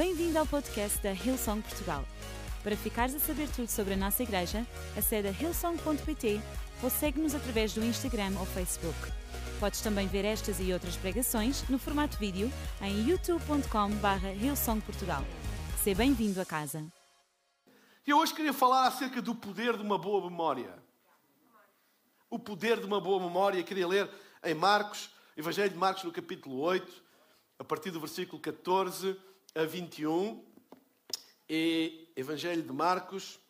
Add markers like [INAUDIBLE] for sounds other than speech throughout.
Bem-vindo ao podcast da Hillsong Portugal. Para ficares a saber tudo sobre a nossa igreja, acede a hillsong.pt ou segue-nos através do Instagram ou Facebook. Podes também ver estas e outras pregações no formato vídeo em youtube.com.br hillsongportugal. Seja bem-vindo a casa. Eu hoje queria falar acerca do poder de uma boa memória. O poder de uma boa memória. Queria ler em Marcos, Evangelho de Marcos, no capítulo 8, a partir do versículo 14 a 21. E Evangelho de Marcos,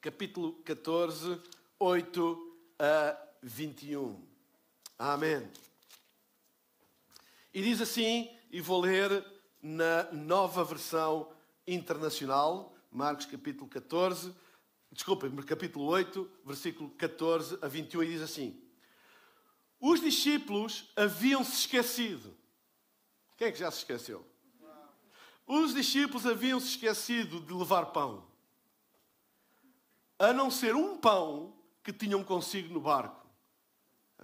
capítulo 14, 8 a 21. Amém. E diz assim, e vou ler na nova versão internacional, Marcos capítulo 14, desculpem, capítulo 8, versículo 14 a 21, e diz assim: Os discípulos haviam-se esquecido. Quem é que já se esqueceu? Os discípulos haviam-se esquecido de levar pão, a não ser um pão que tinham consigo no barco.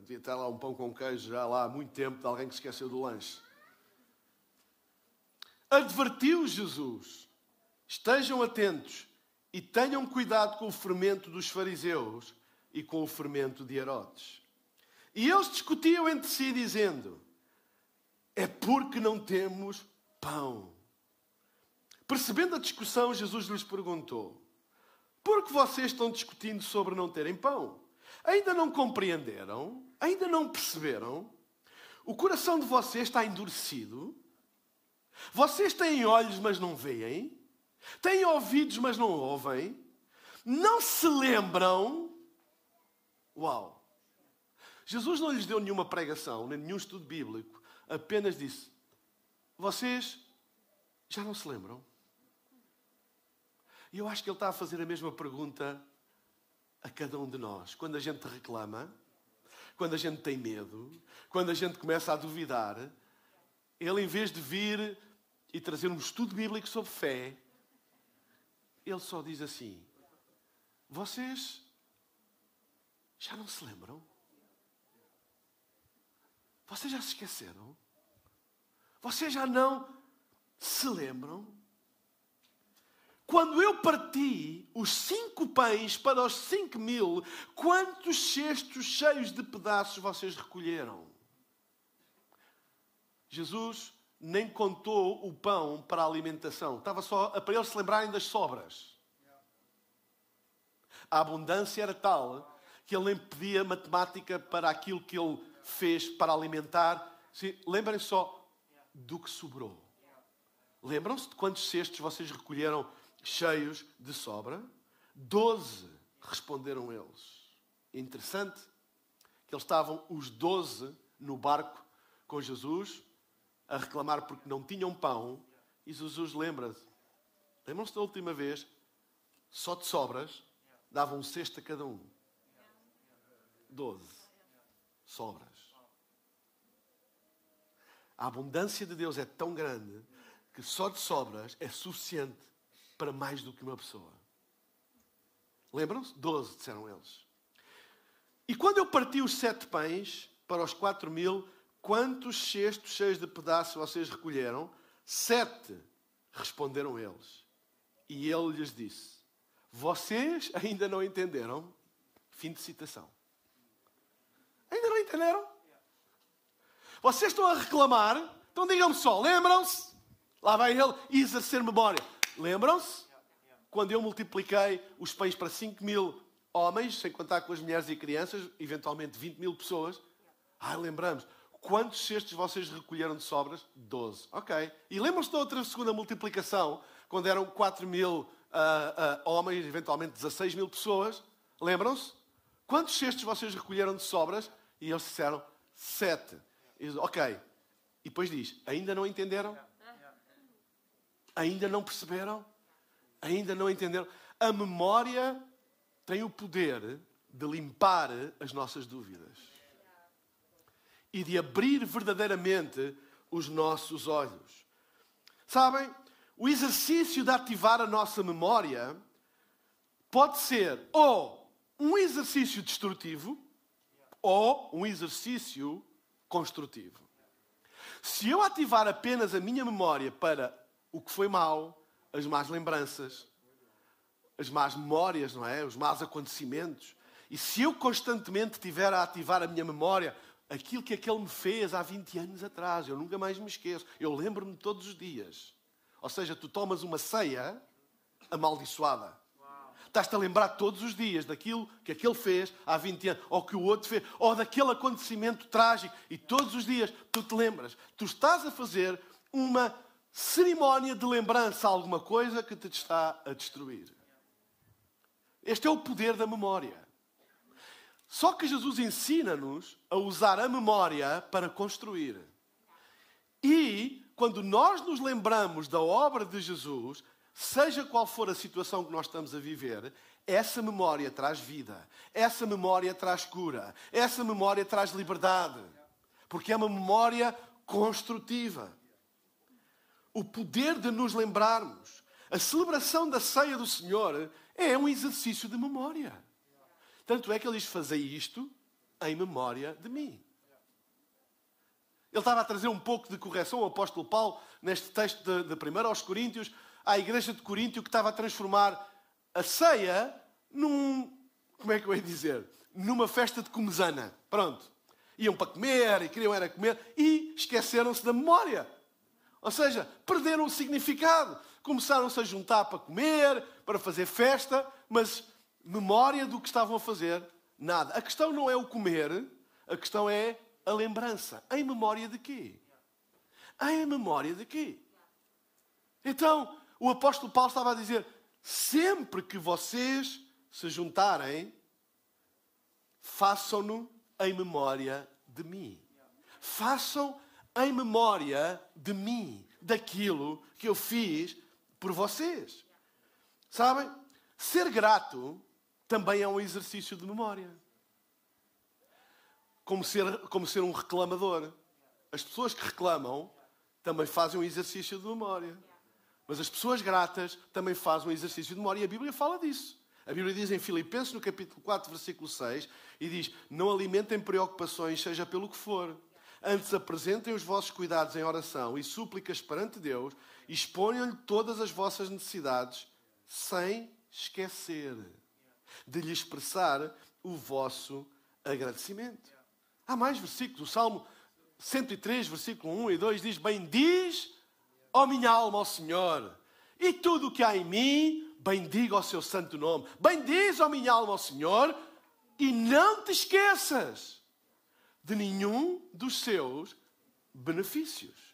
Devia estar lá um pão com queijo já lá há muito tempo de alguém que se esqueceu do lanche. Advertiu Jesus: estejam atentos e tenham cuidado com o fermento dos fariseus e com o fermento de Herodes. E eles discutiam entre si, dizendo: É porque não temos pão. Percebendo a discussão, Jesus lhes perguntou: Por que vocês estão discutindo sobre não terem pão? Ainda não compreenderam? Ainda não perceberam? O coração de vocês está endurecido? Vocês têm olhos, mas não veem? Têm ouvidos, mas não ouvem? Não se lembram? Uau! Jesus não lhes deu nenhuma pregação, nem nenhum estudo bíblico, apenas disse: Vocês já não se lembram? E eu acho que ele está a fazer a mesma pergunta a cada um de nós. Quando a gente reclama, quando a gente tem medo, quando a gente começa a duvidar, ele, em vez de vir e trazer um estudo bíblico sobre fé, ele só diz assim: Vocês já não se lembram? Vocês já se esqueceram? Vocês já não se lembram? Quando eu parti os cinco pães para os cinco mil, quantos cestos cheios de pedaços vocês recolheram? Jesus nem contou o pão para a alimentação. Estava só para eles se lembrarem das sobras. A abundância era tal que ele nem pedia matemática para aquilo que ele fez para alimentar. Lembrem só do que sobrou. Lembram-se de quantos cestos vocês recolheram cheios de sobra? Doze, responderam eles. Interessante que eles estavam os doze no barco com Jesus a reclamar porque não tinham pão. E Jesus lembra-se. Lembram-se da última vez? Só de sobras davam um cesto a cada um. Doze. Sobras. A abundância de Deus é tão grande que só de sobras é suficiente para mais do que uma pessoa. Lembram-se? Doze, disseram eles. E quando eu parti os sete pães para os quatro mil, quantos cestos cheios de pedaços vocês recolheram? Sete, responderam eles. E ele lhes disse: Vocês ainda não entenderam? Fim de citação. Ainda não entenderam? Vocês estão a reclamar? Então digam-me só, lembram-se? Lá vai ele exercer memória. Lembram-se? Quando eu multipliquei os pães para 5 mil homens, sem contar com as mulheres e crianças, eventualmente 20 mil pessoas. Ah, lembramos. Quantos cestos vocês recolheram de sobras? 12. Ok. E lembram-se da outra segunda multiplicação, quando eram 4 mil uh, uh, homens, eventualmente 16 mil pessoas? Lembram-se? Quantos cestos vocês recolheram de sobras? E eles disseram 7. Ok. E depois diz: ainda não entenderam? Ainda não perceberam? Ainda não entenderam? A memória tem o poder de limpar as nossas dúvidas e de abrir verdadeiramente os nossos olhos. Sabem, o exercício de ativar a nossa memória pode ser ou um exercício destrutivo ou um exercício construtivo. Se eu ativar apenas a minha memória para o que foi mau, as más lembranças, as más memórias, não é? Os maus acontecimentos. E se eu constantemente estiver a ativar a minha memória, aquilo que aquele me fez há 20 anos atrás, eu nunca mais me esqueço. Eu lembro-me todos os dias. Ou seja, tu tomas uma ceia amaldiçoada. Estás-te a lembrar todos os dias daquilo que aquele fez há 20 anos, ou que o outro fez, ou daquele acontecimento trágico, e todos os dias tu te lembras. Tu estás a fazer uma cerimónia de lembrança a alguma coisa que te está a destruir. Este é o poder da memória. Só que Jesus ensina-nos a usar a memória para construir. E quando nós nos lembramos da obra de Jesus, seja qual for a situação que nós estamos a viver, essa memória traz vida, essa memória traz cura, essa memória traz liberdade, porque é uma memória construtiva. O poder de nos lembrarmos, a celebração da ceia do Senhor é um exercício de memória. Tanto é que ele diz: Fazei isto em memória de mim. Ele estava a trazer um pouco de correção ao apóstolo Paulo neste texto de, de 1 aos Coríntios, à igreja de Coríntio que estava a transformar a ceia num. Como é que eu ia dizer? Numa festa de comesana. Pronto. Iam para comer e queriam era comer e esqueceram-se da memória. Ou seja, perderam o significado. Começaram-se a juntar para comer, para fazer festa, mas memória do que estavam a fazer, nada. A questão não é o comer, a questão é a lembrança. Em memória de quê? Em memória de quê? Então, o apóstolo Paulo estava a dizer: sempre que vocês se juntarem, façam-no em memória de mim. Façam em memória de mim, daquilo que eu fiz por vocês. Sabem? Ser grato também é um exercício de memória. Como ser, como ser um reclamador. As pessoas que reclamam também fazem um exercício de memória. Mas as pessoas gratas também fazem um exercício de memória. E a Bíblia fala disso. A Bíblia diz em Filipenses, no capítulo 4, versículo 6, e diz: Não alimentem preocupações, seja pelo que for. Antes apresentem os vossos cuidados em oração e súplicas perante Deus, e exponham-lhe todas as vossas necessidades, sem esquecer de lhe expressar o vosso agradecimento. Há mais versículos. O Salmo 103, versículo 1 e 2 diz: Bendiz, ó minha alma, ao Senhor, e tudo o que há em mim, bendiga o seu santo nome. Bendiz, ó minha alma, ao Senhor, e não te esqueças de nenhum dos seus benefícios.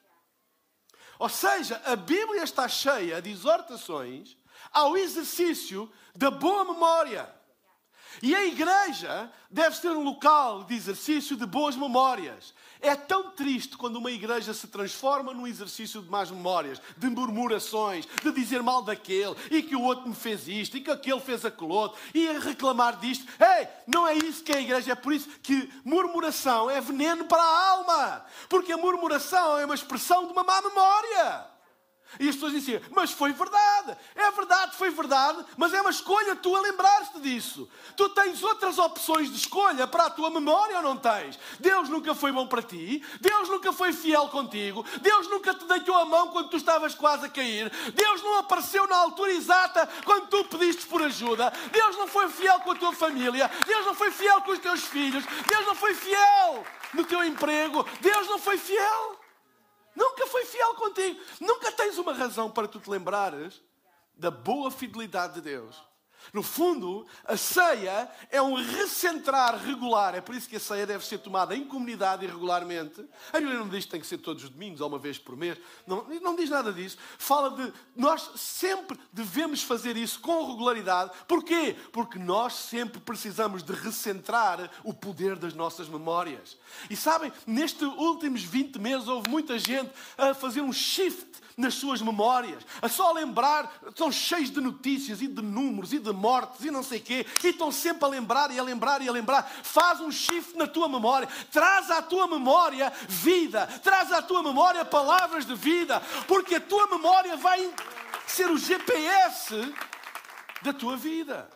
Ou seja, a Bíblia está cheia de exortações ao exercício da boa memória. E a igreja deve ser um local de exercício de boas memórias. É tão triste quando uma igreja se transforma num exercício de más memórias, de murmurações, de dizer mal daquele, e que o outro me fez isto, e que aquele fez aquele outro, e a reclamar disto. Ei, não é isso que é a igreja, é por isso que murmuração é veneno para a alma. Porque a murmuração é uma expressão de uma má memória. E as pessoas diziam, mas foi verdade. É verdade, foi verdade, mas é uma escolha tu a lembrar-te disso. Tu tens outras opções de escolha para a tua memória ou não tens? Deus nunca foi bom para ti. Deus nunca foi fiel contigo. Deus nunca te deitou a mão quando tu estavas quase a cair. Deus não apareceu na altura exata quando tu pediste por ajuda. Deus não foi fiel com a tua família. Deus não foi fiel com os teus filhos. Deus não foi fiel no teu emprego. Deus não foi fiel. Nunca foi fiel contigo. Nunca tens uma razão para tu te lembrares da boa fidelidade de Deus. No fundo, a ceia é um recentrar regular. É por isso que a ceia deve ser tomada em comunidade e regularmente. A Bíblia não diz que tem que ser todos os domingos ou uma vez por mês. Não, não diz nada disso. Fala de nós sempre devemos fazer isso com regularidade. Porquê? Porque nós sempre precisamos de recentrar o poder das nossas memórias. E sabem, nestes últimos 20 meses houve muita gente a fazer um shift nas suas memórias, a só lembrar, estão cheios de notícias e de números e de mortes e não sei quê, e estão sempre a lembrar e a lembrar e a lembrar. Faz um shift na tua memória, traz à tua memória vida, traz à tua memória palavras de vida, porque a tua memória vai ser o GPS da tua vida.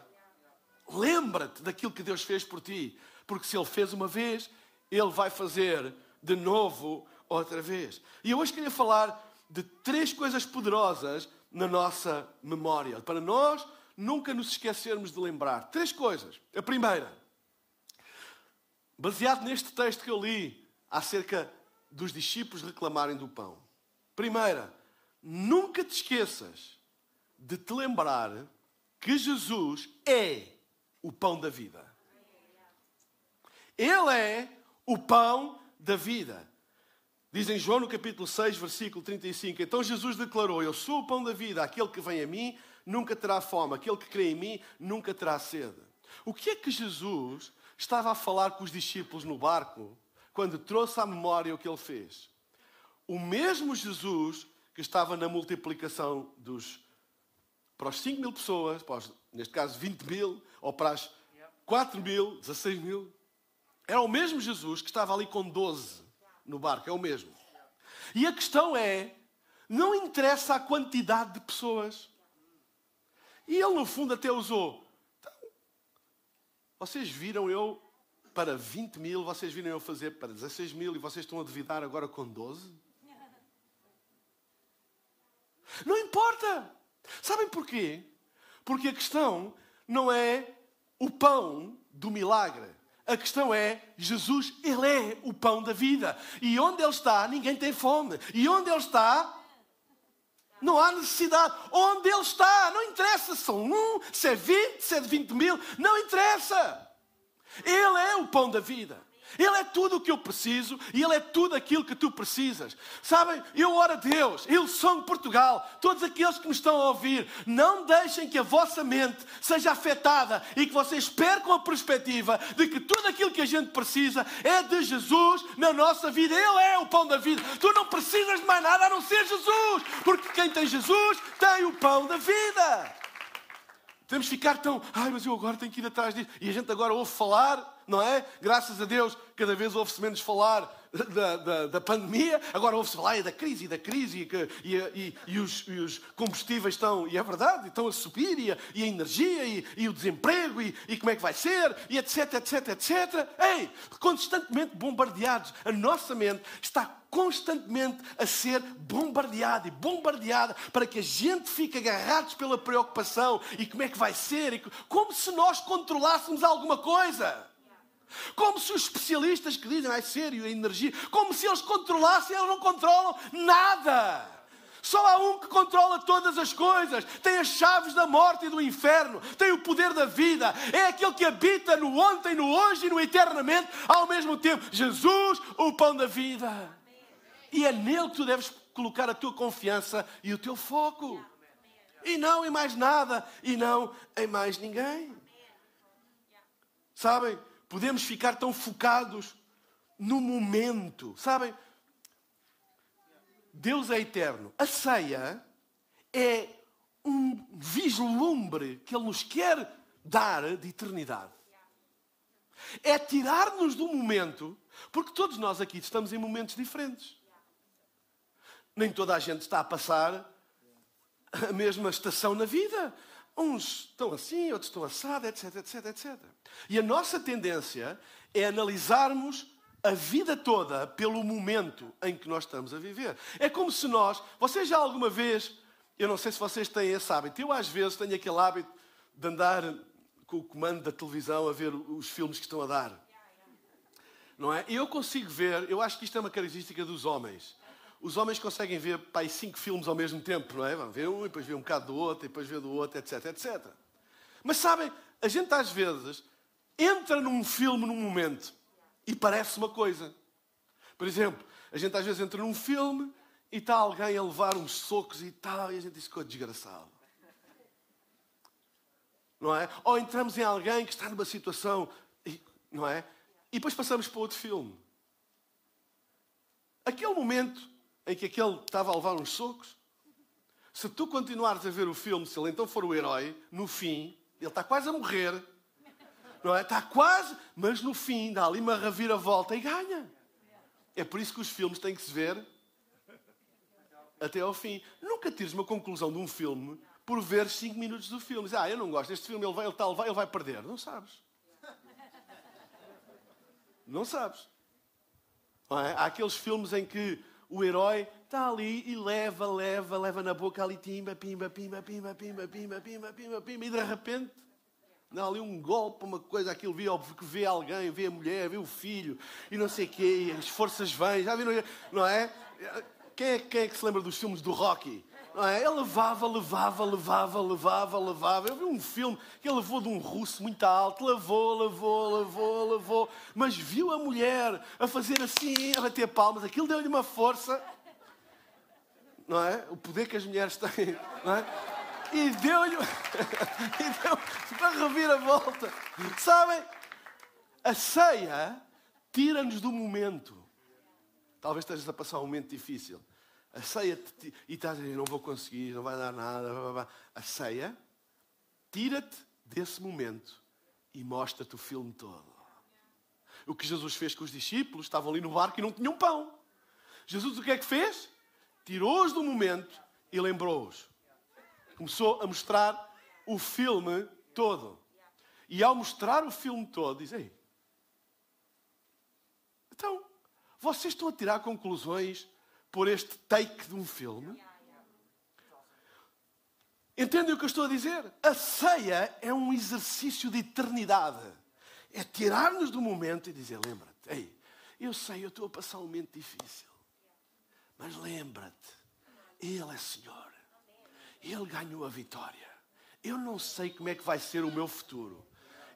Lembra-te daquilo que Deus fez por ti, porque se Ele fez uma vez, Ele vai fazer de novo outra vez. E eu hoje queria falar de três coisas poderosas na nossa memória, para nós nunca nos esquecermos de lembrar. Três coisas. A primeira, baseado neste texto que eu li acerca dos discípulos reclamarem do pão. Primeira, nunca te esqueças de te lembrar que Jesus é o pão da vida. Ele é o pão da vida. Diz em João no capítulo 6, versículo 35. Então Jesus declarou: Eu sou o pão da vida, aquele que vem a mim nunca terá fome, aquele que crê em mim nunca terá sede. O que é que Jesus estava a falar com os discípulos no barco quando trouxe à memória o que ele fez? O mesmo Jesus que estava na multiplicação dos para os 5 mil pessoas, para os, neste caso 20 mil, ou para as 4 mil, 16 mil, era o mesmo Jesus que estava ali com 12 no barco, é o mesmo. E a questão é: não interessa a quantidade de pessoas. E ele, no fundo, até usou. Então, vocês viram eu para 20 mil, vocês viram eu fazer para 16 mil e vocês estão a duvidar agora com 12? [LAUGHS] Não importa. Sabem porquê? Porque a questão não é o pão do milagre. A questão é, Jesus, Ele é o pão da vida. E onde Ele está, ninguém tem fome. E onde Ele está, não há necessidade. Onde Ele está, não interessa se são um, se é vinte, se é vinte mil, não interessa. Ele é o pão da vida. Ele é tudo o que eu preciso e Ele é tudo aquilo que tu precisas. Sabem, eu oro a Deus, eu sou de Portugal, todos aqueles que me estão a ouvir, não deixem que a vossa mente seja afetada e que vocês percam a perspectiva de que tudo aquilo que a gente precisa é de Jesus na nossa vida. Ele é o pão da vida. Tu não precisas de mais nada a não ser Jesus, porque quem tem Jesus tem o pão da vida. Temos que ficar tão, ai, mas eu agora tenho que ir atrás disso. E a gente agora ouve falar não é? Graças a Deus, cada vez ouve-se menos falar da, da, da pandemia, agora ouve-se falar da crise, da crise, e, e, e, os, e, os, combustíveis estão, e é verdade, estão a subir, e a, a energia, e, o desemprego, e, como é que vai ser, e etc, etc, etc. Ei, constantemente bombardeados. A nossa mente está constantemente a ser bombardeada e bombardeada para que a gente fique agarrados pela preocupação e como é que vai ser, e como se nós controlássemos alguma coisa. Como se os especialistas que dizem, ai sério, a energia, como se eles controlassem, eles não controlam nada. Só há um que controla todas as coisas, tem as chaves da morte e do inferno, tem o poder da vida, é aquele que habita no ontem, no hoje e no eternamente ao mesmo tempo. Jesus, o pão da vida. E é nele que tu deves colocar a tua confiança e o teu foco. E não em mais nada, e não em mais ninguém. Sabem? Podemos ficar tão focados no momento. Sabem? Deus é eterno. A ceia é um vislumbre que Ele nos quer dar de eternidade. É tirar-nos do momento, porque todos nós aqui estamos em momentos diferentes. Nem toda a gente está a passar a mesma estação na vida. Uns estão assim, outros estão assados, etc, etc, etc. E a nossa tendência é analisarmos a vida toda pelo momento em que nós estamos a viver. É como se nós, vocês já alguma vez, eu não sei se vocês têm esse hábito, eu às vezes tenho aquele hábito de andar com o comando da televisão a ver os filmes que estão a dar. Não é? E eu consigo ver, eu acho que isto é uma característica dos homens os homens conseguem ver pai, cinco filmes ao mesmo tempo, não é? Vão ver um, e depois ver um bocado do outro, e depois ver do outro, etc, etc. Mas sabem, a gente às vezes entra num filme num momento e parece uma coisa. Por exemplo, a gente às vezes entra num filme e está alguém a levar uns socos e tal, e a gente diz que desgraçado. Não é? Ou entramos em alguém que está numa situação, não é? E depois passamos para outro filme. Aquele momento em que aquele estava a levar uns socos, se tu continuares a ver o filme, se ele então for o herói, no fim, ele está quase a morrer, não é? Está quase, mas no fim dá ali uma reviravolta e ganha. É por isso que os filmes têm que se ver até ao fim. Nunca tires uma conclusão de um filme por ver 5 minutos do filme. Diz, ah, eu não gosto deste filme, ele vai, ele, está, ele, vai, ele vai perder. Não sabes. Não sabes. Não é? Há aqueles filmes em que o herói está ali e leva, leva, leva na boca ali, pimba, pimba, pimba, pimba, pimba, pimba, pimba, pimba, pimba, e de repente dá ali um golpe, uma coisa, aquilo vê, que vê alguém, vê a mulher, vê o filho, e não sei o quê, e as forças vêm, já viram, não é? Quem é, quem é que se lembra dos filmes do Rocky? Não é? Ele levava, levava, levava, levava, levava. Eu vi um filme que ele levou de um russo muito alto, levou, levou, levou, levou, mas viu a mulher a fazer assim, a bater palmas, aquilo deu-lhe uma força não é? O poder que as mulheres têm, não é? E deu-lhe [LAUGHS] e deu para revir a volta. Sabem? A ceia tira-nos do momento. Talvez estejas a passar um momento difícil. A ceia, e estás a dizer, não vou conseguir, não vai dar nada. Blá, blá. A ceia tira-te desse momento e mostra-te o filme todo. O que Jesus fez com os discípulos, estavam ali no barco e não tinham pão. Jesus o que é que fez? tirou-os do momento e lembrou-os. Começou a mostrar o filme todo. E ao mostrar o filme todo, diz: Ei, então, vocês estão a tirar conclusões por este take de um filme? Entendem o que eu estou a dizer? A ceia é um exercício de eternidade. É tirar-nos do momento e dizer: lembra-te, ei, eu sei, eu estou a passar um momento difícil. Mas lembra-te, Ele é Senhor. Ele ganhou a vitória. Eu não sei como é que vai ser o meu futuro.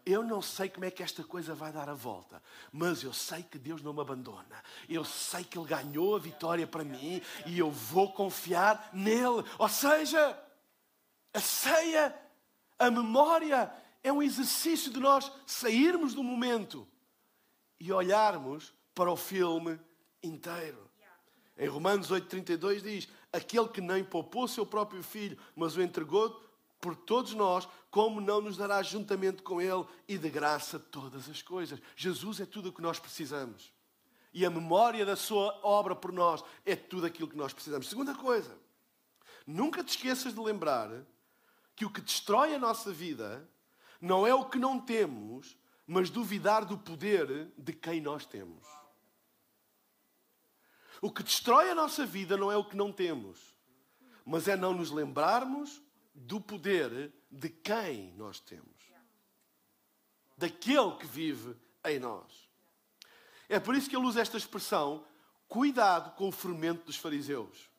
Eu não sei como é que esta coisa vai dar a volta, mas eu sei que Deus não me abandona. Eu sei que Ele ganhou a vitória para mim e eu vou confiar nele. Ou seja, a ceia, a memória, é um exercício de nós sairmos do momento e olharmos para o filme inteiro. Em Romanos 8,32 diz: Aquele que nem poupou seu próprio filho, mas o entregou por todos nós, como não nos dará juntamente com ele e de graça todas as coisas? Jesus é tudo o que nós precisamos. E a memória da sua obra por nós é tudo aquilo que nós precisamos. Segunda coisa, nunca te esqueças de lembrar que o que destrói a nossa vida não é o que não temos, mas duvidar do poder de quem nós temos. O que destrói a nossa vida não é o que não temos, mas é não nos lembrarmos do poder de quem nós temos. Daquele que vive em nós. É por isso que ele usa esta expressão: cuidado com o fermento dos fariseus.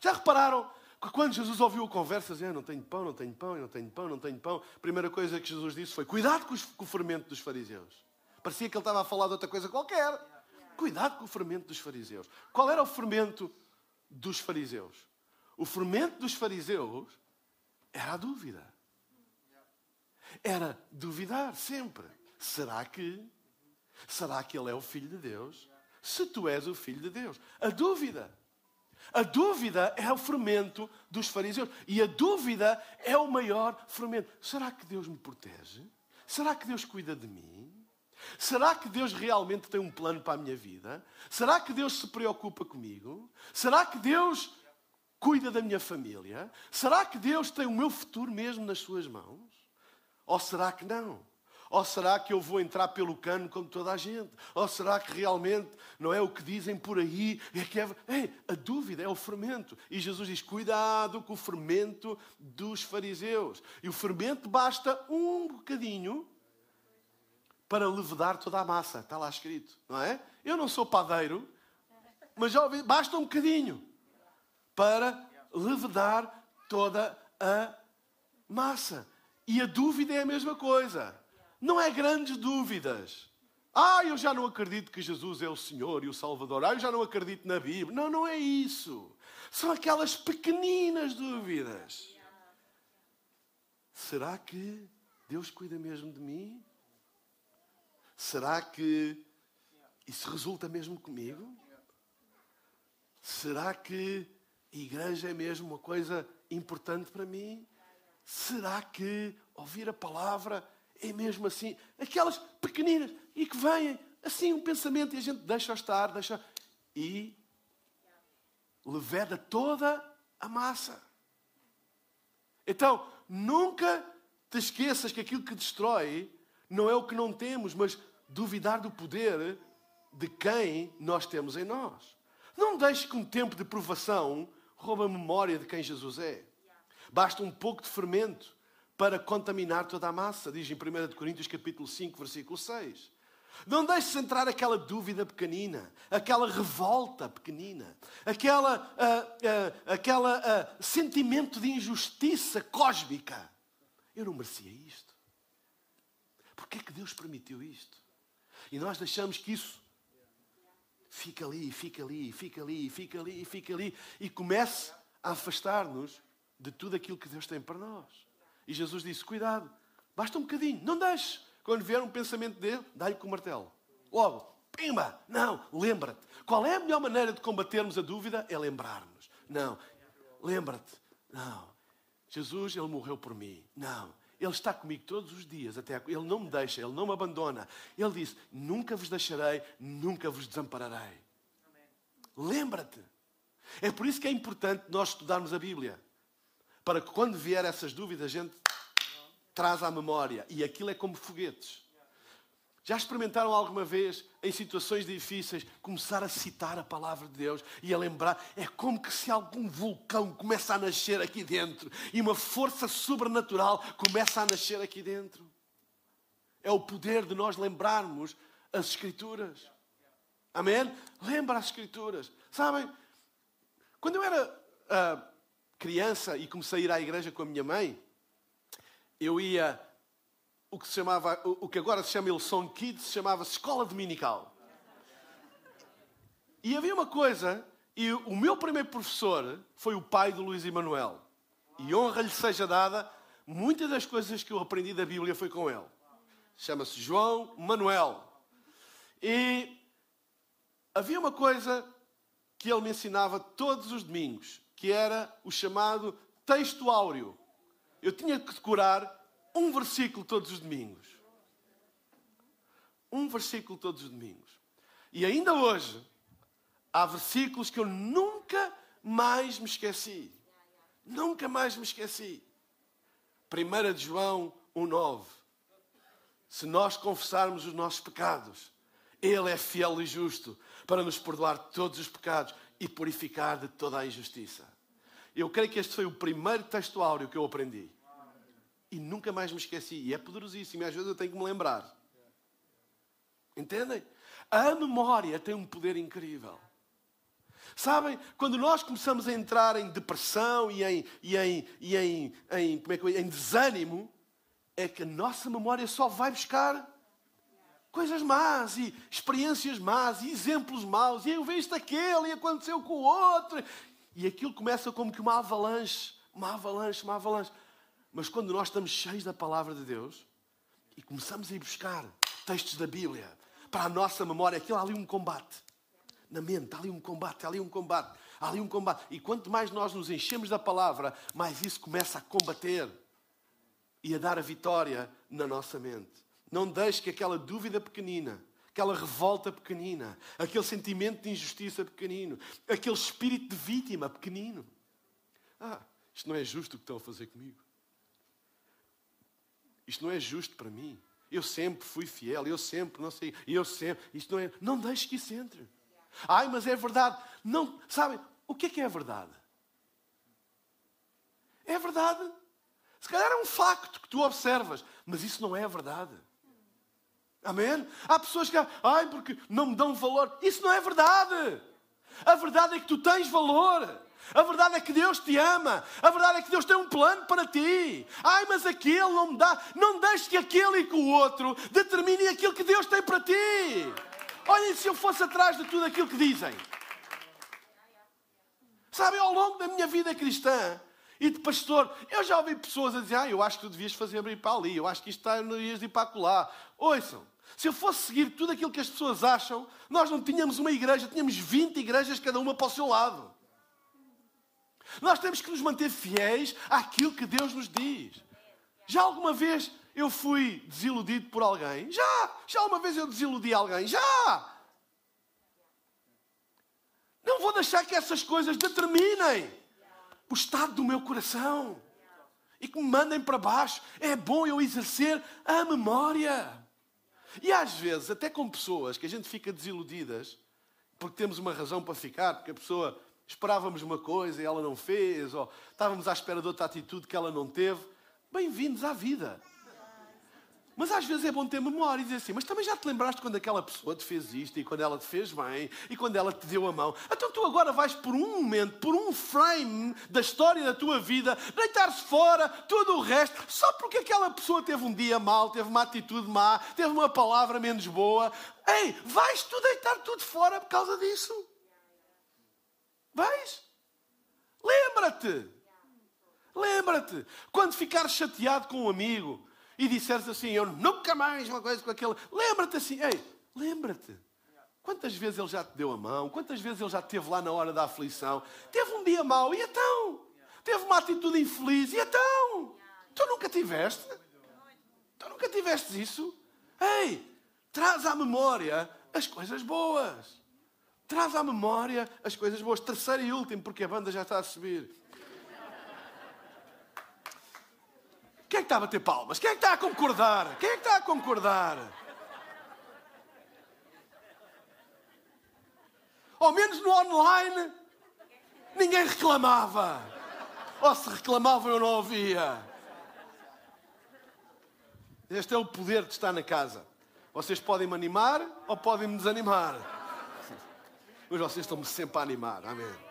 Já repararam que quando Jesus ouviu a conversa, dizendo: Não tenho pão, não tenho pão, não tenho pão, não tenho pão, a primeira coisa que Jesus disse foi: Cuidado com o fermento dos fariseus. Parecia que ele estava a falar de outra coisa qualquer. Cuidado com o fermento dos fariseus. Qual era o fermento dos fariseus? O fermento dos fariseus era a dúvida. Era duvidar sempre. Será que? Será que ele é o filho de Deus? Se tu és o filho de Deus. A dúvida. A dúvida é o fermento dos fariseus. E a dúvida é o maior fermento. Será que Deus me protege? Será que Deus cuida de mim? Será que Deus realmente tem um plano para a minha vida? Será que Deus se preocupa comigo? Será que Deus cuida da minha família? Será que Deus tem o meu futuro mesmo nas suas mãos? Ou será que não? Ou será que eu vou entrar pelo cano como toda a gente? Ou será que realmente não é o que dizem por aí? É que é... Ei, a dúvida é o fermento. E Jesus diz: cuidado com o fermento dos fariseus. E o fermento basta um bocadinho para levedar toda a massa. Está lá escrito, não é? Eu não sou padeiro, mas já ouvi, basta um bocadinho para levedar toda a massa. E a dúvida é a mesma coisa. Não é grandes dúvidas. Ah, eu já não acredito que Jesus é o Senhor e o Salvador. Ah, eu já não acredito na Bíblia. Não, não é isso. São aquelas pequeninas dúvidas. Será que Deus cuida mesmo de mim? Será que isso resulta mesmo comigo? Será que igreja é mesmo uma coisa importante para mim? Será que ouvir a palavra é mesmo assim? Aquelas pequeninas e que vêm assim um pensamento e a gente deixa estar, deixa. E leveda toda a massa. Então, nunca te esqueças que aquilo que destrói não é o que não temos, mas duvidar do poder de quem nós temos em nós. Não deixe que um tempo de provação roube a memória de quem Jesus é. Basta um pouco de fermento para contaminar toda a massa, diz em 1 Coríntios capítulo 5, versículo 6. Não deixes entrar aquela dúvida pequenina, aquela revolta pequenina, aquela, uh, uh, aquela uh, sentimento de injustiça cósmica. Eu não merecia isto. Porquê é que Deus permitiu isto? E nós deixamos que isso fica ali, fica ali, fica ali, fica ali, fica ali, e comece a afastar-nos de tudo aquilo que Deus tem para nós. E Jesus disse: Cuidado, basta um bocadinho, não deixe. Quando vier um pensamento dele, dá-lhe com o martelo. Logo, pimba! Não, lembra-te. Qual é a melhor maneira de combatermos a dúvida? É lembrar-nos. Não, lembra-te. Não, Jesus, ele morreu por mim. Não, ele está comigo todos os dias, até ele não me deixa, ele não me abandona. Ele disse: Nunca vos deixarei, nunca vos desampararei. Lembra-te. É por isso que é importante nós estudarmos a Bíblia. Para que quando vier essas dúvidas, a gente traz à memória. E aquilo é como foguetes. Já experimentaram alguma vez, em situações difíceis, começar a citar a palavra de Deus e a lembrar? É como que se algum vulcão começa a nascer aqui dentro e uma força sobrenatural começa a nascer aqui dentro. É o poder de nós lembrarmos as Escrituras. Amém? Lembra as Escrituras. Sabem, quando eu era uh, criança e comecei a ir à igreja com a minha mãe, eu ia o que se chamava, o que agora se chama Ilson Kids, se chamava Escola Dominical. E havia uma coisa, e o meu primeiro professor foi o pai do Luís Emanuel. E honra lhe seja dada, muitas das coisas que eu aprendi da Bíblia foi com ele. Chama-se João Manuel. E havia uma coisa que ele me ensinava todos os domingos, que era o chamado texto áureo. Eu tinha que decorar um versículo todos os domingos. Um versículo todos os domingos. E ainda hoje, há versículos que eu nunca mais me esqueci. Nunca mais me esqueci. 1 de João 1,9. Se nós confessarmos os nossos pecados, Ele é fiel e justo para nos perdoar todos os pecados e purificar de toda a injustiça. Eu creio que este foi o primeiro texto áureo que eu aprendi. E nunca mais me esqueci. E é poderosíssimo. E às vezes eu tenho que me lembrar. Entendem? A memória tem um poder incrível. Sabem, quando nós começamos a entrar em depressão e em, e em, e em, em, como é que, em desânimo, é que a nossa memória só vai buscar coisas más e experiências más e exemplos maus. E eu vejo aquele e aconteceu com o outro. E aquilo começa como que uma avalanche, uma avalanche, uma avalanche. Mas quando nós estamos cheios da palavra de Deus e começamos a ir buscar textos da Bíblia para a nossa memória, aquilo há ali um combate. Na mente, há ali um combate, há ali um combate, há ali um combate. E quanto mais nós nos enchemos da palavra, mais isso começa a combater e a dar a vitória na nossa mente. Não deixe que aquela dúvida pequenina, aquela revolta pequenina, aquele sentimento de injustiça pequenino, aquele espírito de vítima pequenino. Ah, isto não é justo o que estão a fazer comigo. Isto não é justo para mim. Eu sempre fui fiel, eu sempre, não sei, eu sempre. Isto não é. Não deixe que isso entre. Ai, mas é verdade. Não, sabem, o que é que é verdade? É verdade. Se calhar é um facto que tu observas, mas isso não é a verdade. Amém? Há pessoas que, ai, porque não me dão valor. Isso não é verdade. A verdade é que tu tens valor. A verdade é que Deus te ama. A verdade é que Deus tem um plano para ti. Ai, mas aquele não me dá. Não deixes que aquele e que o outro determinem aquilo que Deus tem para ti. Olhem se eu fosse atrás de tudo aquilo que dizem. Sabem, ao longo da minha vida cristã e de pastor, eu já ouvi pessoas a dizer: Ah, eu acho que tu devias fazer abrir para ali, eu acho que isto está no dias de ir para lá. Ouçam, se eu fosse seguir tudo aquilo que as pessoas acham, nós não tínhamos uma igreja, tínhamos 20 igrejas, cada uma para o seu lado. Nós temos que nos manter fiéis àquilo que Deus nos diz. Já alguma vez eu fui desiludido por alguém? Já! Já alguma vez eu desiludi alguém? Já! Não vou deixar que essas coisas determinem o estado do meu coração e que me mandem para baixo. É bom eu exercer a memória. E às vezes, até com pessoas que a gente fica desiludidas, porque temos uma razão para ficar, porque a pessoa esperávamos uma coisa e ela não fez, ou estávamos à espera de outra atitude que ela não teve. Bem-vindos à vida. Mas às vezes é bom ter memória e dizer assim: Mas também já te lembraste quando aquela pessoa te fez isto e quando ela te fez bem e quando ela te deu a mão? Então tu agora vais por um momento, por um frame da história da tua vida, deitar-se fora tudo o resto, só porque aquela pessoa teve um dia mal, teve uma atitude má, teve uma palavra menos boa. Ei, vais tu deitar tudo fora por causa disso? Vais? Lembra-te. Lembra-te. Quando ficares chateado com um amigo e disseres assim, eu nunca mais uma coisa com aquele. Lembra-te assim, ei, lembra-te. Quantas vezes ele já te deu a mão? Quantas vezes ele já esteve lá na hora da aflição? Teve um dia mau, e então? Teve uma atitude infeliz, e então? Tu nunca tiveste? Tu nunca tiveste isso? Ei, traz à memória as coisas boas. Traz à memória as coisas boas. Terceiro e último, porque a banda já está a subir. Quem é que está a bater palmas? Quem é que está a concordar? Quem é que está a concordar? Ao menos no online, ninguém reclamava. Ou se reclamava, eu não ouvia. Este é o poder de estar na casa. Vocês podem me animar ou podem me desanimar mas vocês estão-me sempre a animar, amém.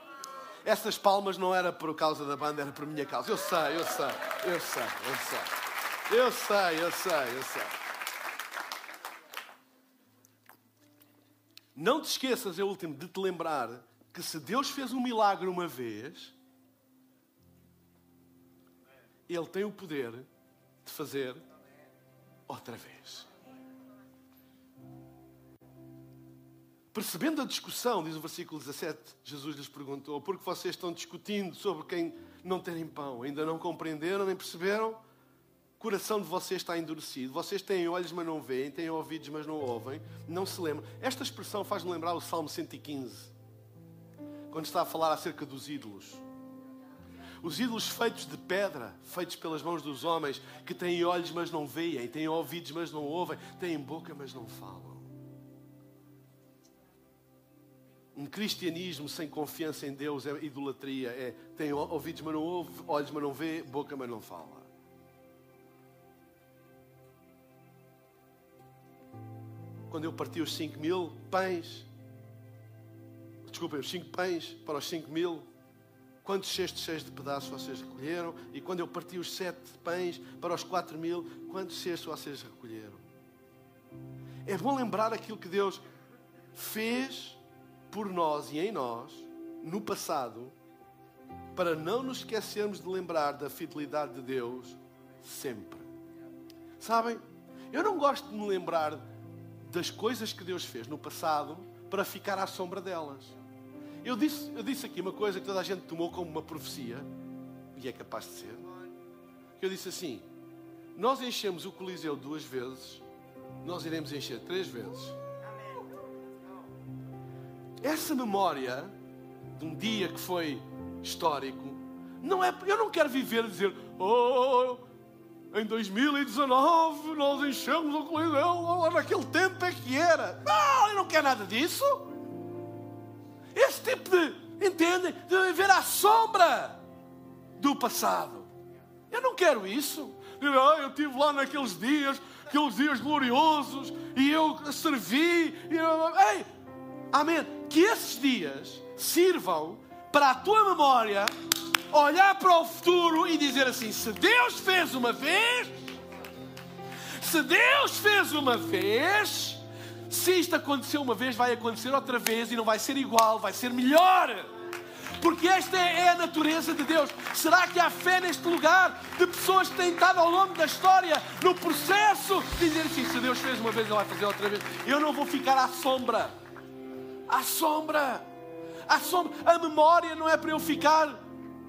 Essas palmas não era por causa da banda, era por minha causa. Eu sei, eu sei, eu sei, eu sei. Eu sei, eu sei, eu sei. Não te esqueças, é o último, de te lembrar que se Deus fez um milagre uma vez, Ele tem o poder de fazer outra vez. Percebendo a discussão, diz o versículo 17, Jesus lhes perguntou: Porque vocês estão discutindo sobre quem não terem pão? Ainda não compreenderam nem perceberam? O coração de vocês está endurecido. Vocês têm olhos, mas não veem, têm ouvidos, mas não ouvem, não se lembram. Esta expressão faz-me lembrar o Salmo 115, quando está a falar acerca dos ídolos. Os ídolos feitos de pedra, feitos pelas mãos dos homens, que têm olhos, mas não veem, têm ouvidos, mas não ouvem, têm boca, mas não falam. Um cristianismo sem confiança em Deus é idolatria. É, tem ouvidos, mas não ouve, olhos, mas não vê, boca, mas não fala. Quando eu parti os 5 mil pães, desculpem, os 5 pães para os 5 mil, quantos cestos cheios de pedaços vocês recolheram? E quando eu parti os 7 pães para os 4 mil, quantos cestos vocês recolheram? É bom lembrar aquilo que Deus fez por nós e em nós, no passado, para não nos esquecermos de lembrar da fidelidade de Deus sempre. Sabem, eu não gosto de me lembrar das coisas que Deus fez no passado para ficar à sombra delas. Eu disse, eu disse aqui uma coisa que toda a gente tomou como uma profecia, e é capaz de ser. Eu disse assim: nós enchemos o Coliseu duas vezes, nós iremos encher três vezes. Essa memória de um dia que foi histórico, não é, eu não quero viver a dizer, oh, em 2019 nós enchemos o Coliseu, naquele tempo é que era. Não, eu não quero nada disso. Esse tipo de, entendem, de viver à sombra do passado. Eu não quero isso. Ah, eu estive lá naqueles dias, aqueles dias gloriosos, e eu servi. E eu... Ei, Amém. Que esses dias sirvam para a tua memória olhar para o futuro e dizer assim: se Deus fez uma vez, se Deus fez uma vez, se isto aconteceu uma vez, vai acontecer outra vez e não vai ser igual, vai ser melhor. Porque esta é a natureza de Deus. Será que há fé neste lugar de pessoas que têm estado ao longo da história no processo dizer assim: se Deus fez uma vez, Ele vai fazer outra vez? Eu não vou ficar à sombra à sombra. À sombra. A memória não é para eu ficar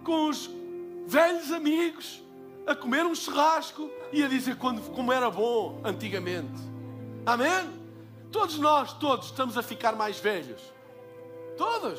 com os velhos amigos a comer um churrasco e a dizer quando, como era bom antigamente. Amém? Todos nós, todos, estamos a ficar mais velhos. Todos.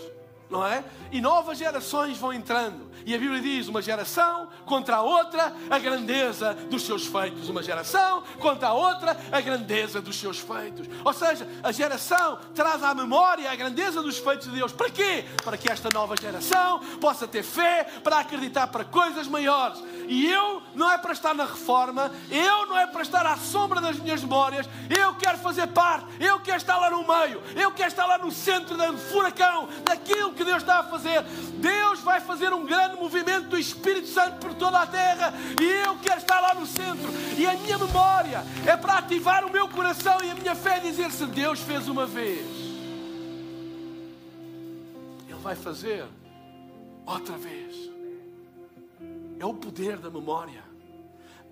Não é? E novas gerações vão entrando. E a Bíblia diz: uma geração contra a outra, a grandeza dos seus feitos. Uma geração contra a outra, a grandeza dos seus feitos. Ou seja, a geração traz à memória a grandeza dos feitos de Deus. Para quê? Para que esta nova geração possa ter fé, para acreditar para coisas maiores. E eu não é para estar na reforma, eu não é para estar à sombra das minhas memórias, eu quero fazer parte, eu quero estar lá no meio, eu quero estar lá no centro do furacão, daquilo que Deus está a fazer. Deus vai fazer um grande movimento do Espírito Santo por toda a terra e eu quero estar lá no centro. E a minha memória é para ativar o meu coração e a minha fé dizer: se Deus fez uma vez, Ele vai fazer outra vez é o poder da memória.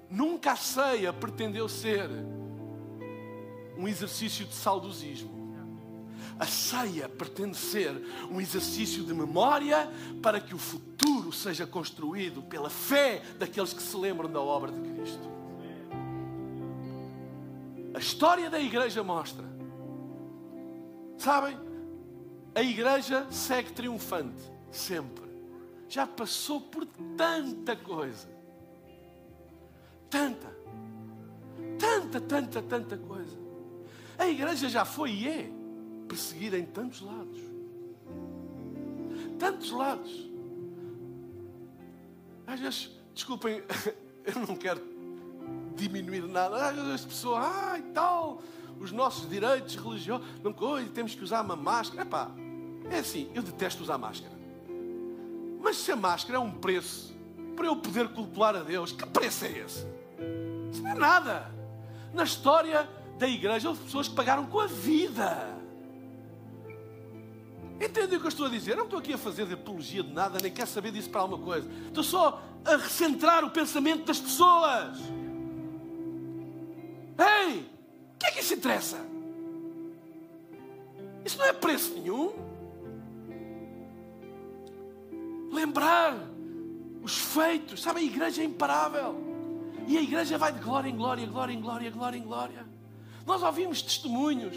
Nunca a ceia pretendeu ser um exercício de saudosismo. A ceia pretende ser um exercício de memória para que o futuro seja construído pela fé daqueles que se lembram da obra de Cristo. A história da igreja mostra. Sabem? A igreja segue triunfante, sempre já passou por tanta coisa. Tanta. Tanta, tanta, tanta coisa. A igreja já foi e é perseguida em tantos lados. Tantos lados. Às vezes, desculpem, [LAUGHS] eu não quero diminuir nada. Às vezes as pessoas, ah, e tal, os nossos direitos religiosos, não coisa, temos que usar uma máscara. Epá, é assim, eu detesto usar máscara. Mas se a máscara é um preço para eu poder cultuar a Deus, que preço é esse? Isso não é nada. Na história da igreja, houve pessoas que pagaram com a vida. Entendem o que eu estou a dizer? Eu não estou aqui a fazer de apologia de nada, nem quero saber disso para alguma coisa. Estou só a recentrar o pensamento das pessoas. Ei, o que é que isso interessa? Isso não é preço nenhum. lembrar os feitos. Sabe, a igreja é imparável. E a igreja vai de glória em glória, glória em glória, glória em glória. Nós ouvimos testemunhos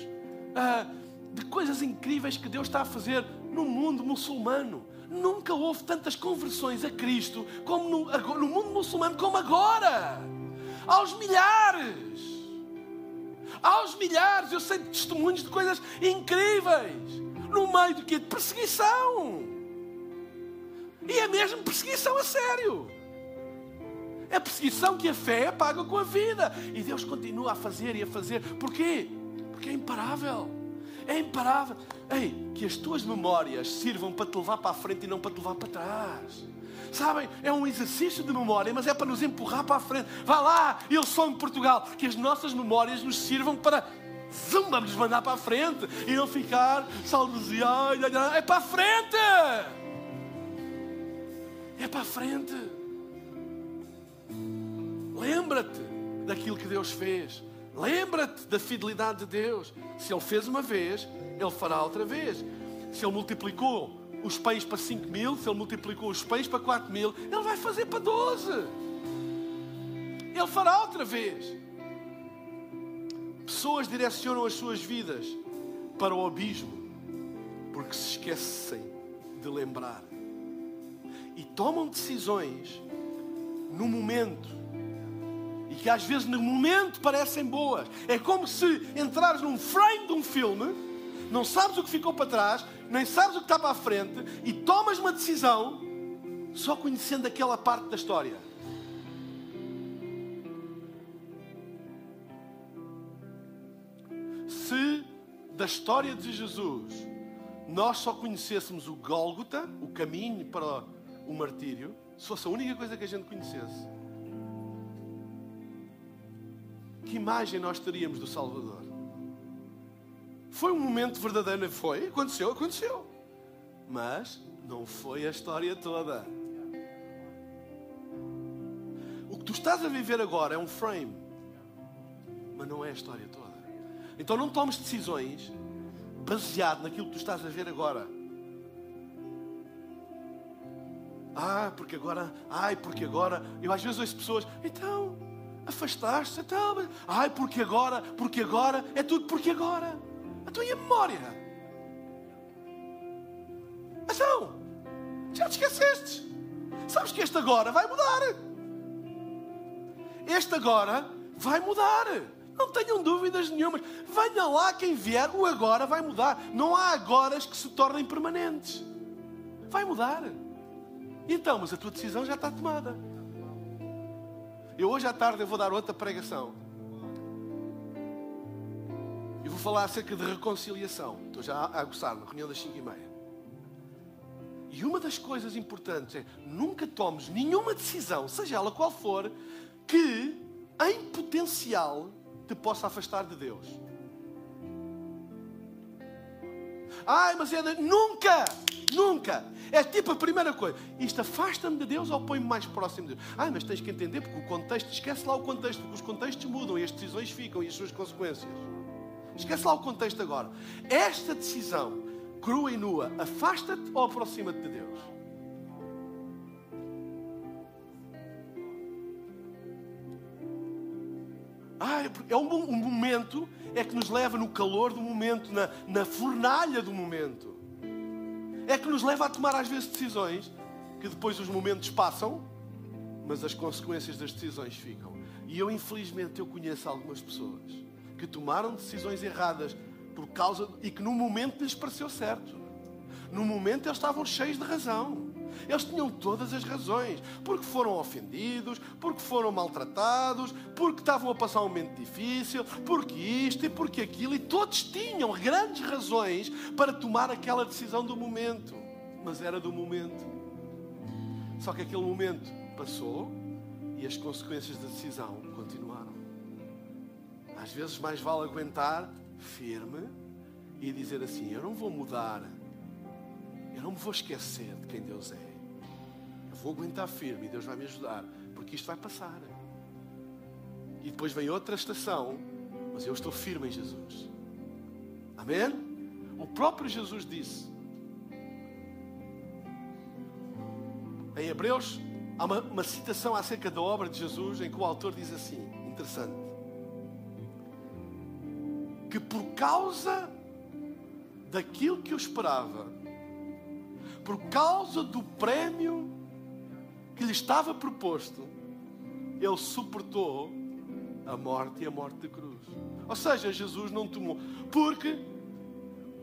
ah, de coisas incríveis que Deus está a fazer no mundo muçulmano. Nunca houve tantas conversões a Cristo como no, no mundo muçulmano como agora. Aos milhares. Aos milhares. Eu sei de testemunhos de coisas incríveis. No meio do que? De perseguição. E é mesmo perseguição a sério. É perseguição que a fé paga com a vida. E Deus continua a fazer e a fazer. Porquê? Porque é imparável. É imparável. Ei, que as tuas memórias sirvam para te levar para a frente e não para te levar para trás. Sabem, é um exercício de memória, mas é para nos empurrar para a frente. Vá lá, eu sou em Portugal. Que as nossas memórias nos sirvam para nos mandar para a frente e não ficar saudosismo. É para a frente. É para a frente. Lembra-te daquilo que Deus fez. Lembra-te da fidelidade de Deus. Se Ele fez uma vez, Ele fará outra vez. Se Ele multiplicou os pães para 5 mil, se Ele multiplicou os pães para 4 mil, Ele vai fazer para 12. Ele fará outra vez. Pessoas direcionam as suas vidas para o abismo porque se esquecem de lembrar e tomam decisões no momento que às vezes no momento parecem boas. É como se entrares num frame de um filme, não sabes o que ficou para trás, nem sabes o que está para a frente e tomas uma decisão só conhecendo aquela parte da história. Se da história de Jesus nós só conhecêssemos o Gólgota, o caminho para o martírio, se fosse a única coisa que a gente conhecesse, que imagem nós teríamos do Salvador? Foi um momento verdadeiro, foi? Aconteceu, aconteceu. Mas não foi a história toda. O que tu estás a viver agora é um frame, mas não é a história toda. Então não tomes decisões baseado naquilo que tu estás a ver agora. Ah, porque agora, ai, porque agora. Eu às vezes ouço pessoas, então, afastaste-se, então, ai, porque agora, porque agora, é tudo porque agora. A tua memória. Então, já te esqueceste? Sabes que este agora vai mudar. Este agora vai mudar. Não tenham dúvidas nenhumas. Venha lá quem vier, o agora vai mudar. Não há agoras que se tornem permanentes. Vai mudar. Então, mas a tua decisão já está tomada. Eu hoje à tarde eu vou dar outra pregação. E vou falar acerca de reconciliação. Estou já a aguçar na reunião das 5 e meia. E uma das coisas importantes é nunca tomes nenhuma decisão, seja ela qual for, que em potencial te possa afastar de Deus. Ai, mas é de... nunca, nunca. É tipo a primeira coisa. Isto afasta-me de Deus ou põe-me mais próximo de Deus? Ai, mas tens que entender porque o contexto, esquece lá o contexto, porque os contextos mudam e as decisões ficam e as suas consequências. Esquece lá o contexto agora. Esta decisão, crua e nua, afasta-te ou aproxima-te de Deus? Ah, é um, um, momento é que nos leva no calor do momento, na, na fornalha do momento. É que nos leva a tomar às vezes decisões que depois os momentos passam, mas as consequências das decisões ficam. E eu, infelizmente, eu conheço algumas pessoas que tomaram decisões erradas por causa e que no momento lhes pareceu certo. No momento eles estavam cheios de razão. Eles tinham todas as razões, porque foram ofendidos, porque foram maltratados, porque estavam a passar um momento difícil, porque isto e porque aquilo, e todos tinham grandes razões para tomar aquela decisão do momento. Mas era do momento. Só que aquele momento passou e as consequências da decisão continuaram. Às vezes mais vale aguentar firme e dizer assim: Eu não vou mudar, eu não me vou esquecer de quem Deus é. Vou aguentar firme Deus vai me ajudar, porque isto vai passar. E depois vem outra estação, mas eu estou firme em Jesus. Amém? O próprio Jesus disse. Em Hebreus, há uma, uma citação acerca da obra de Jesus em que o autor diz assim: interessante que por causa daquilo que eu esperava, por causa do prémio que lhe estava proposto, ele suportou a morte e a morte de cruz. Ou seja, Jesus não tomou. Porque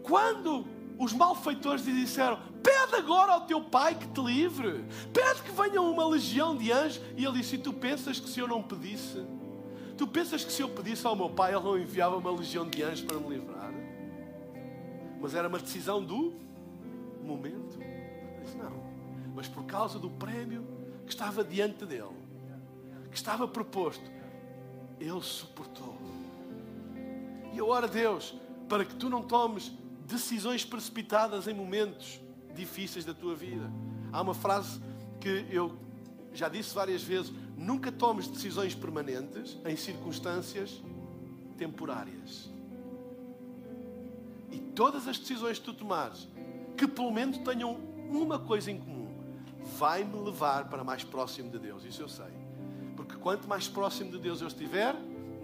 quando os malfeitores lhe disseram: Pede agora ao teu pai que te livre, pede que venha uma legião de anjos, e ele disse: E tu pensas que se eu não pedisse, Tu pensas que se eu pedisse ao meu pai, ele não enviava uma legião de anjos para me livrar? Mas era uma decisão do momento. Ele disse, não. Mas por causa do prémio que estava diante dele, que estava proposto, ele suportou. E eu oro a Deus para que tu não tomes decisões precipitadas em momentos difíceis da tua vida. Há uma frase que eu já disse várias vezes: nunca tomes decisões permanentes em circunstâncias temporárias. E todas as decisões que tu tomares, que pelo menos tenham uma coisa em comum, vai-me levar para mais próximo de Deus. Isso eu sei. Porque quanto mais próximo de Deus eu estiver,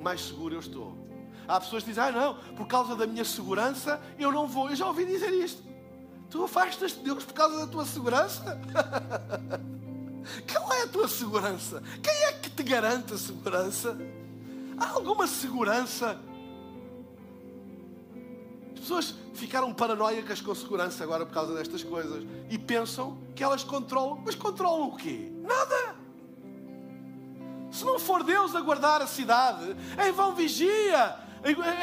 mais seguro eu estou. Há pessoas que dizem, ah não, por causa da minha segurança eu não vou. Eu já ouvi dizer isto. Tu afastas de Deus por causa da tua segurança? [LAUGHS] Qual é a tua segurança? Quem é que te garante a segurança? Há alguma segurança? As pessoas ficaram paranoicas com segurança agora por causa destas coisas e pensam que elas controlam. Mas controlam o quê? Nada! Se não for Deus a guardar a cidade, em vão vigia,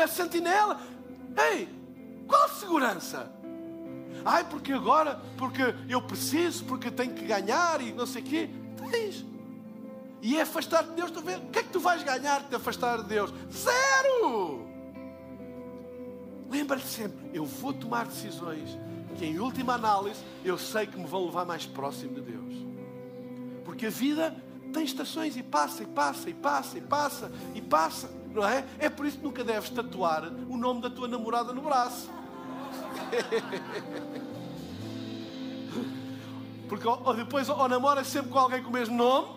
a sentinela. Ei, qual segurança? Ai, porque agora, porque eu preciso, porque tenho que ganhar e não sei o quê. Tens. E é afastar-te de Deus, o que é que tu vais ganhar de te afastar de Deus? Zero! Lembra-te sempre, eu vou tomar decisões que em última análise eu sei que me vão levar mais próximo de Deus. Porque a vida tem estações e passa, e passa, e passa, e passa, e passa, não é? É por isso que nunca deves tatuar o nome da tua namorada no braço. Porque ou depois ou namoras sempre com alguém com o mesmo nome,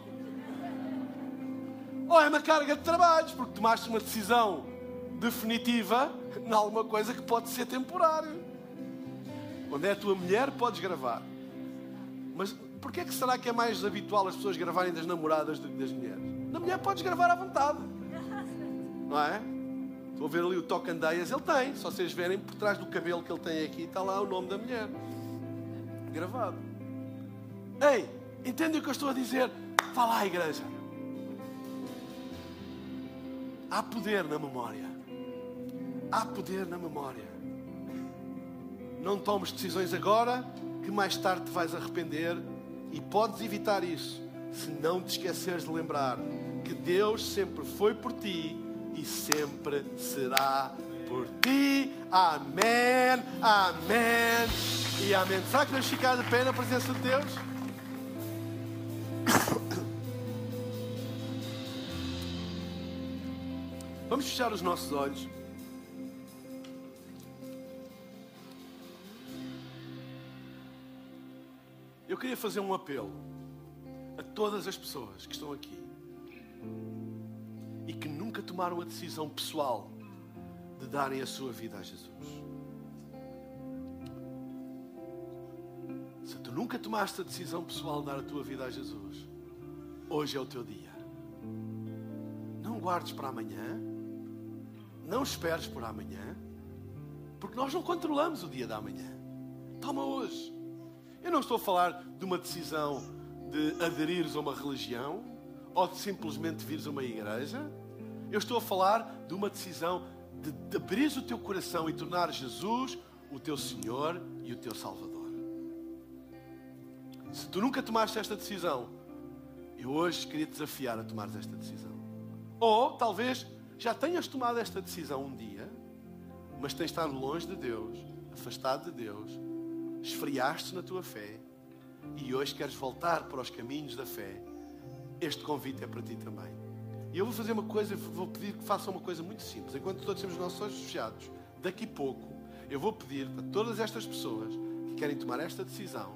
ou é uma carga de trabalhos, porque tomaste uma decisão definitiva em alguma coisa que pode ser temporário. Quando é a tua mulher, podes gravar. Mas porquê é que será que é mais habitual as pessoas gravarem das namoradas do que das mulheres? Na mulher podes gravar à vontade. Não é? Estou a ver ali o tocandeias, ele tem. Se vocês verem por trás do cabelo que ele tem aqui, está lá o nome da mulher. Gravado. Ei, entendem o que eu estou a dizer? Vá lá, igreja. Há poder na memória. Há poder na memória. Não tomes decisões agora que mais tarde te vais arrepender e podes evitar isso se não te esqueceres de lembrar que Deus sempre foi por ti e sempre será por ti. Amém, amém e amém. Será que vamos ficar de pé na presença de Deus? [COUGHS] Vamos fechar os nossos olhos. Eu queria fazer um apelo a todas as pessoas que estão aqui e que nunca tomaram a decisão pessoal de darem a sua vida a Jesus. Se tu nunca tomaste a decisão pessoal de dar a tua vida a Jesus, hoje é o teu dia. Não guardes para amanhã, não esperes por amanhã, porque nós não controlamos o dia da manhã. Toma hoje. Eu não estou a falar de uma decisão de aderires a uma religião ou de simplesmente vires a uma igreja. Eu estou a falar de uma decisão de, de abrir o teu coração e tornar Jesus o teu Senhor e o teu Salvador. Se tu nunca tomaste esta decisão, eu hoje queria te desafiar a tomar esta decisão. Ou talvez já tenhas tomado esta decisão um dia, mas tens estado longe de Deus, afastado de Deus, esfriaste na tua fé e hoje queres voltar para os caminhos da fé, este convite é para ti também. E eu vou fazer uma coisa, vou pedir que façam uma coisa muito simples. Enquanto todos temos os nossos olhos fechados, daqui a pouco, eu vou pedir para todas estas pessoas que querem tomar esta decisão,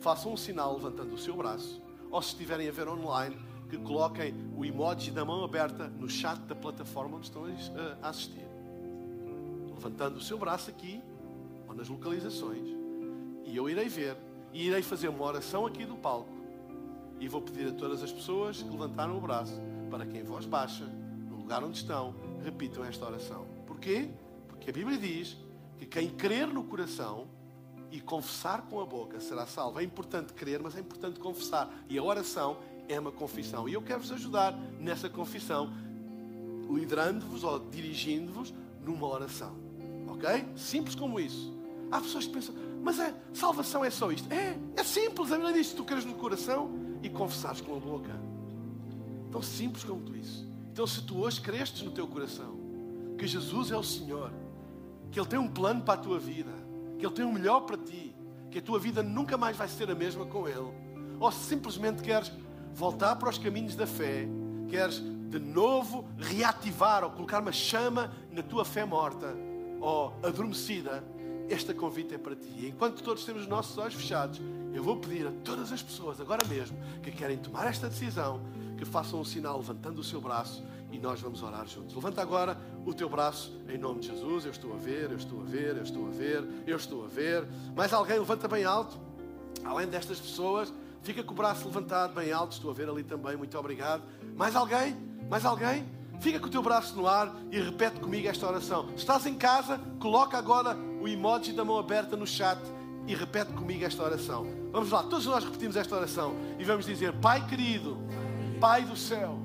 façam um sinal levantando o seu braço, ou se estiverem a ver online, que coloquem o emoji da mão aberta no chat da plataforma onde estão a assistir. Levantando o seu braço aqui, ou nas localizações e eu irei ver e irei fazer uma oração aqui do palco. E vou pedir a todas as pessoas que levantaram o braço para que em voz baixa, no lugar onde estão, repitam esta oração. Porquê? Porque a Bíblia diz que quem crer no coração e confessar com a boca será salvo. É importante crer, mas é importante confessar. E a oração é uma confissão. E eu quero vos ajudar nessa confissão, liderando-vos ou dirigindo-vos numa oração. Ok? Simples como isso. Há pessoas que pensam, mas a salvação é só isto. É, é simples. A Bíblia diz: se tu queres no coração e confessares com a boca. Tão simples como tu isso. Então, se tu hoje crestes no teu coração que Jesus é o Senhor, que Ele tem um plano para a tua vida, que Ele tem o um melhor para ti, que a tua vida nunca mais vai ser a mesma com Ele, ou se simplesmente queres voltar para os caminhos da fé, queres de novo reativar ou colocar uma chama na tua fé morta ou adormecida, este convite é para ti. Enquanto todos temos os nossos olhos fechados, eu vou pedir a todas as pessoas, agora mesmo, que querem tomar esta decisão, que façam um sinal levantando o seu braço e nós vamos orar juntos. Levanta agora o teu braço em nome de Jesus. Eu estou a ver, eu estou a ver, eu estou a ver, eu estou a ver. Mais alguém levanta bem alto? Além destas pessoas, fica com o braço levantado bem alto. Estou a ver ali também, muito obrigado. Mais alguém? Mais alguém? Fica com o teu braço no ar e repete comigo esta oração. Estás em casa, coloca agora o emoji da mão aberta no chat e repete comigo esta oração. Vamos lá, todos nós repetimos esta oração e vamos dizer: Pai querido, Pai do céu,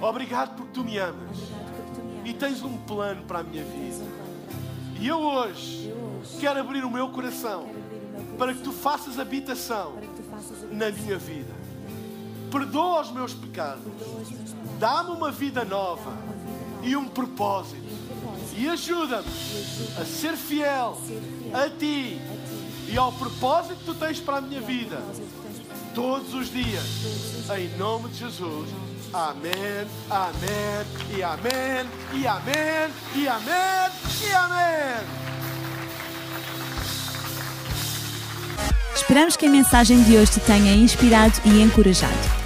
obrigado porque tu me amas e tens um plano para a minha vida. E eu hoje quero abrir o meu coração para que tu faças habitação na minha vida. Perdoa os meus pecados Dá-me uma vida nova e um propósito. E ajuda-me a ser fiel a ti e ao propósito que tu tens para a minha vida todos os dias. Em nome de Jesus. Amém, amém, e amém, e amém, e amém, e amém. Esperamos que a mensagem de hoje te tenha inspirado e encorajado.